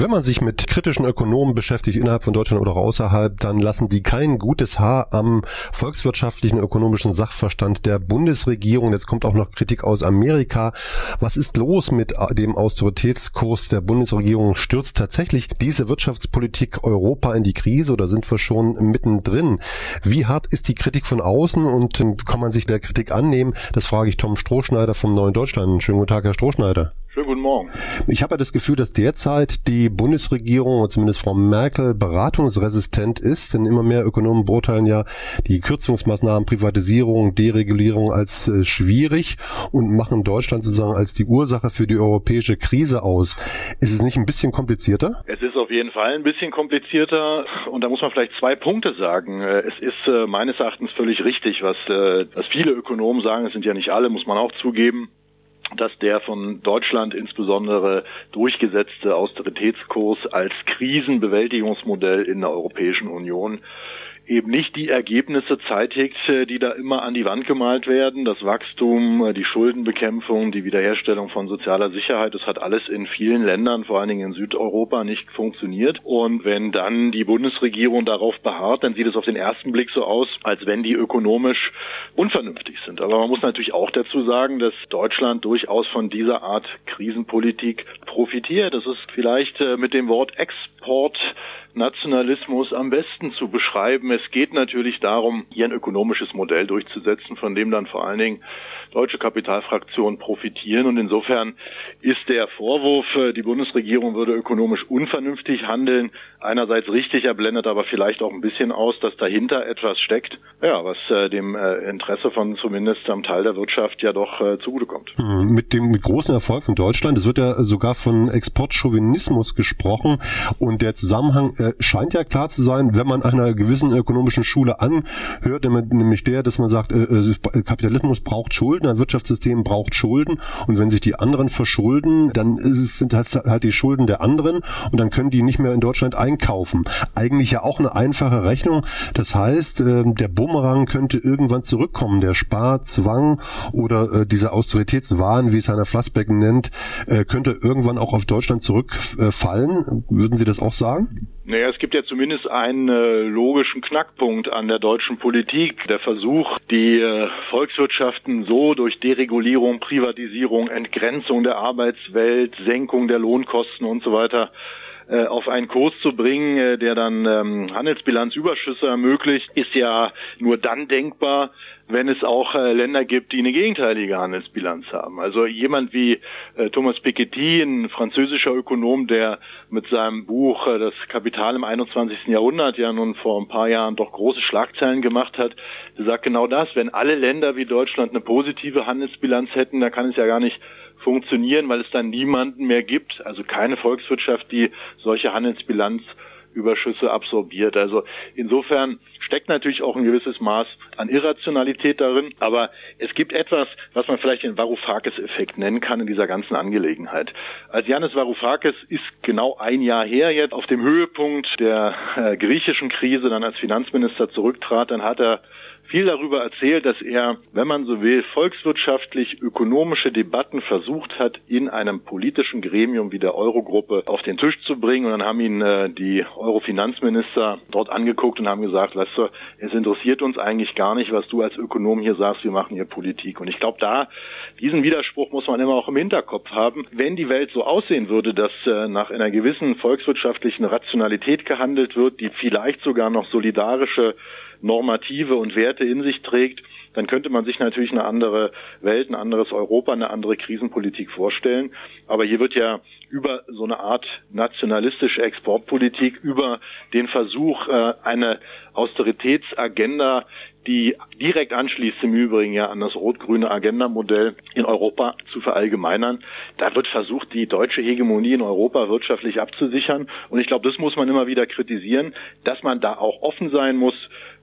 Wenn man sich mit kritischen Ökonomen beschäftigt, innerhalb von Deutschland oder außerhalb, dann lassen die kein gutes Haar am volkswirtschaftlichen ökonomischen Sachverstand der Bundesregierung. Jetzt kommt auch noch Kritik aus Amerika. Was ist los mit dem Austeritätskurs der Bundesregierung? Stürzt tatsächlich diese Wirtschaftspolitik Europa in die Krise oder sind wir schon mittendrin? Wie hart ist die Kritik von außen und kann man sich der Kritik annehmen? Das frage ich Tom Strohschneider vom Neuen Deutschland. Schönen guten Tag, Herr Strohschneider. Schönen guten Morgen. Ich habe ja das Gefühl, dass derzeit die Bundesregierung, zumindest Frau Merkel, beratungsresistent ist, denn immer mehr Ökonomen beurteilen ja die Kürzungsmaßnahmen, Privatisierung, Deregulierung als äh, schwierig und machen Deutschland sozusagen als die Ursache für die europäische Krise aus. Ist es nicht ein bisschen komplizierter? Es ist auf jeden Fall ein bisschen komplizierter und da muss man vielleicht zwei Punkte sagen. Äh, es ist äh, meines Erachtens völlig richtig, was, äh, was viele Ökonomen sagen, es sind ja nicht alle, muss man auch zugeben dass der von Deutschland insbesondere durchgesetzte Austeritätskurs als Krisenbewältigungsmodell in der Europäischen Union eben nicht die Ergebnisse zeitigt, äh, die da immer an die Wand gemalt werden. Das Wachstum, äh, die Schuldenbekämpfung, die Wiederherstellung von sozialer Sicherheit, das hat alles in vielen Ländern, vor allen Dingen in Südeuropa, nicht funktioniert. Und wenn dann die Bundesregierung darauf beharrt, dann sieht es auf den ersten Blick so aus, als wenn die ökonomisch unvernünftig sind. Aber man muss natürlich auch dazu sagen, dass Deutschland durchaus von dieser Art Krisenpolitik profitiert. Das ist vielleicht äh, mit dem Wort Export Nationalismus am besten zu beschreiben. Es geht natürlich darum, hier ein ökonomisches Modell durchzusetzen, von dem dann vor allen Dingen deutsche Kapitalfraktionen profitieren. Und insofern ist der Vorwurf, äh, die Bundesregierung würde ökonomisch unvernünftig handeln, einerseits richtig, er blendet aber vielleicht auch ein bisschen aus, dass dahinter etwas steckt, ja, was äh, dem äh, Interesse von zumindest einem Teil der Wirtschaft ja doch zugutekommt. Hm, mit dem mit großen Erfolg von Deutschland, es wird ja sogar von Exportchauvinismus gesprochen und der Zusammenhang scheint ja klar zu sein, wenn man einer gewissen ökonomischen Schule anhört, nämlich der, dass man sagt, Kapitalismus braucht Schulden, ein Wirtschaftssystem braucht Schulden und wenn sich die anderen verschulden, dann sind das halt die Schulden der anderen und dann können die nicht mehr in Deutschland einkaufen. Eigentlich ja auch eine einfache Rechnung. Das heißt, ähm, der Bumerang könnte irgendwann zurückkommen. Der Sparzwang oder äh, dieser Austeritätswahn, wie es Heiner Flassbecken nennt, äh, könnte irgendwann auch auf Deutschland zurückfallen. Würden Sie das auch sagen? Naja, es gibt ja zumindest einen äh, logischen Knackpunkt an der deutschen Politik. Der Versuch, die äh, Volkswirtschaften so durch Deregulierung, Privatisierung, Entgrenzung der Arbeitswelt, Senkung der Lohnkosten und so weiter äh, auf einen Kurs zu bringen, äh, der dann ähm, Handelsbilanzüberschüsse ermöglicht, ist ja nur dann denkbar, wenn es auch äh, Länder gibt, die eine gegenteilige Handelsbilanz haben. Also jemand wie äh, Thomas Piketty, ein französischer Ökonom, der mit seinem Buch äh, Das Kapital im 21. Jahrhundert ja nun vor ein paar Jahren doch große Schlagzeilen gemacht hat, sagt genau das, wenn alle Länder wie Deutschland eine positive Handelsbilanz hätten, dann kann es ja gar nicht funktionieren, weil es dann niemanden mehr gibt, also keine Volkswirtschaft, die solche Handelsbilanz Überschüsse absorbiert. Also insofern steckt natürlich auch ein gewisses Maß an Irrationalität darin, aber es gibt etwas, was man vielleicht den Varoufakis-Effekt nennen kann in dieser ganzen Angelegenheit. Als Janis Varoufakis ist genau ein Jahr her jetzt auf dem Höhepunkt der äh, griechischen Krise dann als Finanzminister zurücktrat, dann hat er viel darüber erzählt, dass er, wenn man so will, volkswirtschaftlich ökonomische Debatten versucht hat, in einem politischen Gremium wie der Eurogruppe auf den Tisch zu bringen. Und dann haben ihn äh, die Euro-Finanzminister dort angeguckt und haben gesagt, weißt du, es interessiert uns eigentlich gar nicht, was du als Ökonom hier sagst, wir machen hier Politik. Und ich glaube, da, diesen Widerspruch muss man immer auch im Hinterkopf haben. Wenn die Welt so aussehen würde, dass äh, nach einer gewissen volkswirtschaftlichen Rationalität gehandelt wird, die vielleicht sogar noch solidarische Normative und Werte in sich trägt, dann könnte man sich natürlich eine andere Welt, ein anderes Europa, eine andere Krisenpolitik vorstellen. Aber hier wird ja über so eine Art nationalistische Exportpolitik, über den Versuch, äh, eine Austeritätsagenda, die direkt anschließt im Übrigen ja an das rot-grüne Agenda-Modell in Europa zu verallgemeinern. Da wird versucht, die deutsche Hegemonie in Europa wirtschaftlich abzusichern. Und ich glaube, das muss man immer wieder kritisieren, dass man da auch offen sein muss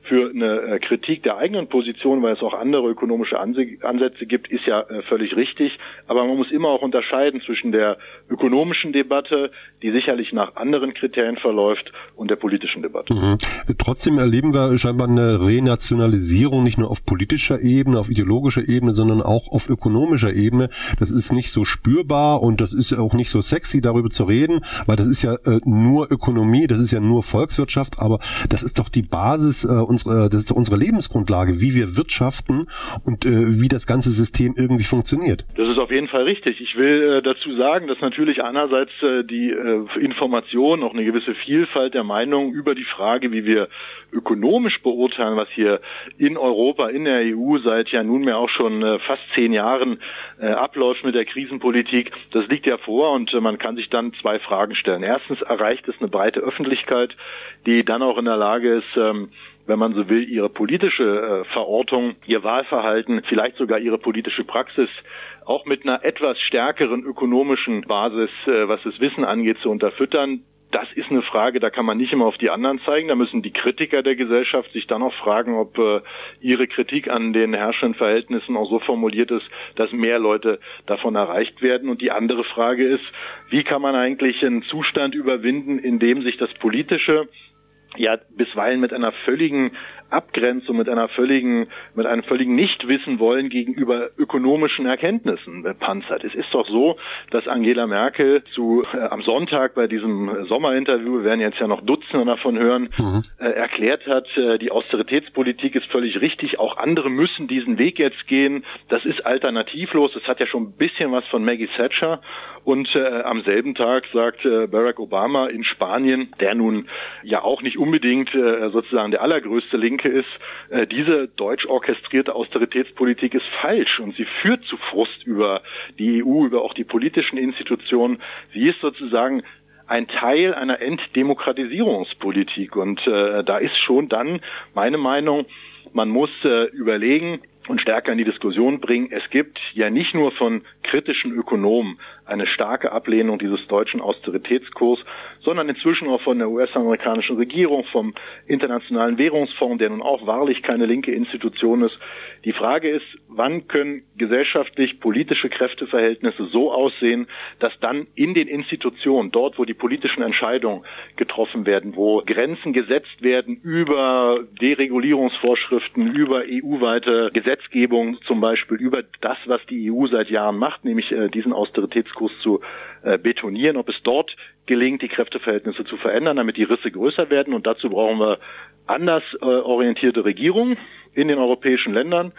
für eine äh, Kritik der eigenen Position, weil es auch andere ökonomische Ansätze gibt, ist ja äh, völlig richtig. Aber man muss immer auch unterscheiden zwischen der ökonomischen Debatte, die sicherlich nach anderen Kriterien verläuft, und der politischen Debatte. Mhm. Trotzdem erleben wir scheinbar eine Renationalisierung Liberalisierung nicht nur auf politischer Ebene, auf ideologischer Ebene, sondern auch auf ökonomischer Ebene. Das ist nicht so spürbar und das ist auch nicht so sexy, darüber zu reden, weil das ist ja äh, nur Ökonomie, das ist ja nur Volkswirtschaft, aber das ist doch die Basis äh, unserer, das ist doch unsere Lebensgrundlage, wie wir wirtschaften und äh, wie das ganze System irgendwie funktioniert. Das ist auf jeden Fall richtig. Ich will äh, dazu sagen, dass natürlich einerseits äh, die äh, Information, auch eine gewisse Vielfalt der Meinungen über die Frage, wie wir ökonomisch beurteilen, was hier in Europa, in der EU seit ja nunmehr auch schon äh, fast zehn Jahren äh, abläuft mit der Krisenpolitik, das liegt ja vor und äh, man kann sich dann zwei Fragen stellen. Erstens erreicht es eine breite Öffentlichkeit, die dann auch in der Lage ist, ähm, wenn man so will, ihre politische äh, Verortung, ihr Wahlverhalten, vielleicht sogar ihre politische Praxis auch mit einer etwas stärkeren ökonomischen Basis, was das Wissen angeht, zu unterfüttern. Das ist eine Frage, da kann man nicht immer auf die anderen zeigen. Da müssen die Kritiker der Gesellschaft sich dann auch fragen, ob äh, ihre Kritik an den herrschenden Verhältnissen auch so formuliert ist, dass mehr Leute davon erreicht werden. Und die andere Frage ist, wie kann man eigentlich einen Zustand überwinden, in dem sich das Politische ja bisweilen mit einer völligen Abgrenzung, mit einer völligen, mit einem völligen Nichtwissen wollen gegenüber ökonomischen Erkenntnissen panzert. Es ist doch so, dass Angela Merkel zu äh, am Sonntag bei diesem Sommerinterview, wir werden jetzt ja noch Dutzende davon hören, mhm. äh, erklärt hat, äh, die Austeritätspolitik ist völlig richtig, auch andere müssen diesen Weg jetzt gehen. Das ist alternativlos. Es hat ja schon ein bisschen was von Maggie Thatcher. Und äh, am selben Tag sagt äh, Barack Obama in Spanien, der nun ja auch nicht unbedingt äh, sozusagen der allergrößte Linke ist, äh, diese deutsch orchestrierte Austeritätspolitik ist falsch und sie führt zu Frust über die EU, über auch die politischen Institutionen. Sie ist sozusagen ein Teil einer Entdemokratisierungspolitik. Und äh, da ist schon dann meine Meinung, man muss äh, überlegen, und stärker in die Diskussion bringen. Es gibt ja nicht nur von kritischen Ökonomen eine starke Ablehnung dieses deutschen Austeritätskurs, sondern inzwischen auch von der US-amerikanischen Regierung, vom Internationalen Währungsfonds, der nun auch wahrlich keine linke Institution ist. Die Frage ist, wann können gesellschaftlich politische Kräfteverhältnisse so aussehen, dass dann in den Institutionen, dort wo die politischen Entscheidungen getroffen werden, wo Grenzen gesetzt werden über Deregulierungsvorschriften, über EU-weite Gesetzgebung zum Beispiel, über das, was die EU seit Jahren macht, nämlich äh, diesen Austeritätskurs zu äh, betonieren, ob es dort gelingt, die Kräfteverhältnisse zu verändern, damit die Risse größer werden. Und dazu brauchen wir anders äh, orientierte Regierungen in den europäischen Ländern.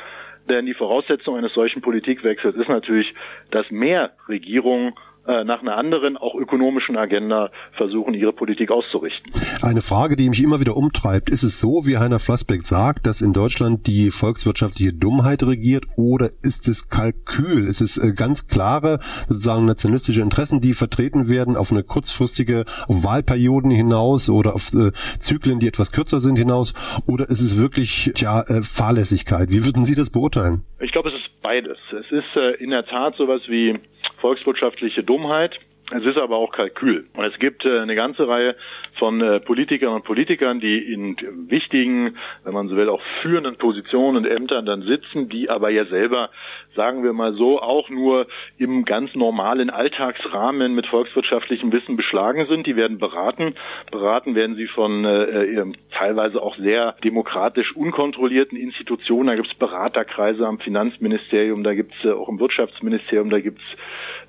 Denn die Voraussetzung eines solchen Politikwechsels ist natürlich, dass mehr Regierungen äh, nach einer anderen, auch ökonomischen Agenda versuchen, ihre Politik auszurichten. Eine Frage, die mich immer wieder umtreibt, ist es so, wie Heiner Flassbeck sagt, dass in Deutschland die volkswirtschaftliche Dummheit regiert oder ist es Kalkül? Ist es äh, ganz klare, sozusagen nationalistische Interessen, die vertreten werden auf eine kurzfristige auf Wahlperioden hinaus oder auf äh, Zyklen, die etwas kürzer sind hinaus oder ist es wirklich äh, Fahrlässigkeit? Wie würden Sie das beurteilen? Ich glaube, es ist beides. Es ist äh, in der Tat sowas wie volkswirtschaftliche Dummheit. Es ist aber auch Kalkül. Und es gibt äh, eine ganze Reihe von äh, Politikern und Politikern, die in wichtigen, wenn man so will, auch führenden Positionen und Ämtern dann sitzen, die aber ja selber, sagen wir mal so, auch nur im ganz normalen Alltagsrahmen mit volkswirtschaftlichem Wissen beschlagen sind. Die werden beraten. Beraten werden sie von äh, teilweise auch sehr demokratisch unkontrollierten Institutionen. Da gibt es Beraterkreise am Finanzministerium, da gibt es auch im Wirtschaftsministerium, da gibt es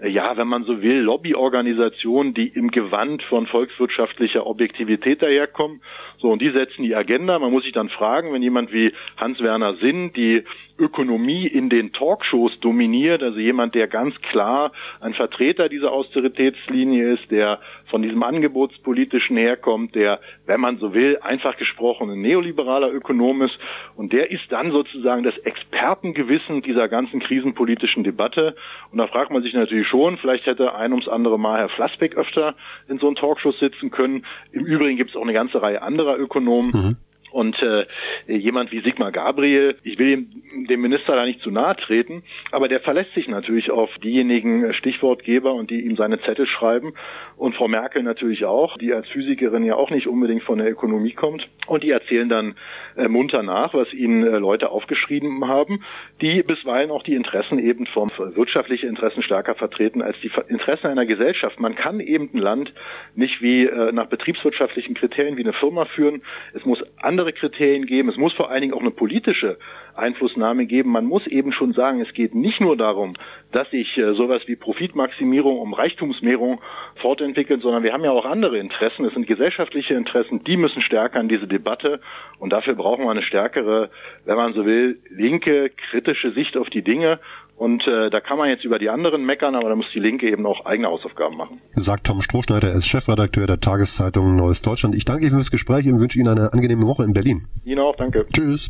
ja, wenn man so will, Lobbyorganisationen, die im Gewand von volkswirtschaftlicher Objektivität daherkommen. So, und die setzen die Agenda. Man muss sich dann fragen, wenn jemand wie Hans-Werner Sinn die Ökonomie in den Talkshows dominiert, also jemand, der ganz klar ein Vertreter dieser Austeritätslinie ist, der von diesem Angebotspolitischen herkommt, der, wenn man so will, einfach gesprochen ein neoliberaler Ökonom ist und der ist dann sozusagen das Expertengewissen dieser ganzen krisenpolitischen Debatte und da fragt man sich natürlich schon, vielleicht hätte ein ums andere Mal Herr Flassbeck öfter in so einem Talkshow sitzen können. Im Übrigen gibt es auch eine ganze Reihe anderer Ökonomen. Mhm und äh, jemand wie Sigmar Gabriel, ich will dem, dem Minister da nicht zu nahe treten, aber der verlässt sich natürlich auf diejenigen Stichwortgeber und die ihm seine Zettel schreiben. Und Frau Merkel natürlich auch, die als Physikerin ja auch nicht unbedingt von der Ökonomie kommt. Und die erzählen dann äh, munter nach, was ihnen äh, Leute aufgeschrieben haben, die bisweilen auch die Interessen eben vom wirtschaftlichen Interessen stärker vertreten als die Interessen einer Gesellschaft. Man kann eben ein Land nicht wie äh, nach betriebswirtschaftlichen Kriterien wie eine Firma führen. Es muss an andere Kriterien geben. Es muss vor allen Dingen auch eine politische Einflussnahme geben. Man muss eben schon sagen, es geht nicht nur darum, dass sich äh, sowas wie Profitmaximierung um Reichtumsmehrung fortentwickelt, sondern wir haben ja auch andere Interessen. Es sind gesellschaftliche Interessen, die müssen stärker in diese Debatte und dafür brauchen wir eine stärkere, wenn man so will, linke, kritische Sicht auf die Dinge. Und äh, da kann man jetzt über die anderen meckern, aber da muss die Linke eben auch eigene Hausaufgaben machen. Sagt Tom Strohschneider, er ist Chefredakteur der Tageszeitung Neues Deutschland. Ich danke Ihnen fürs Gespräch und wünsche Ihnen eine angenehme Woche in Berlin. Ihnen auch, danke. Tschüss.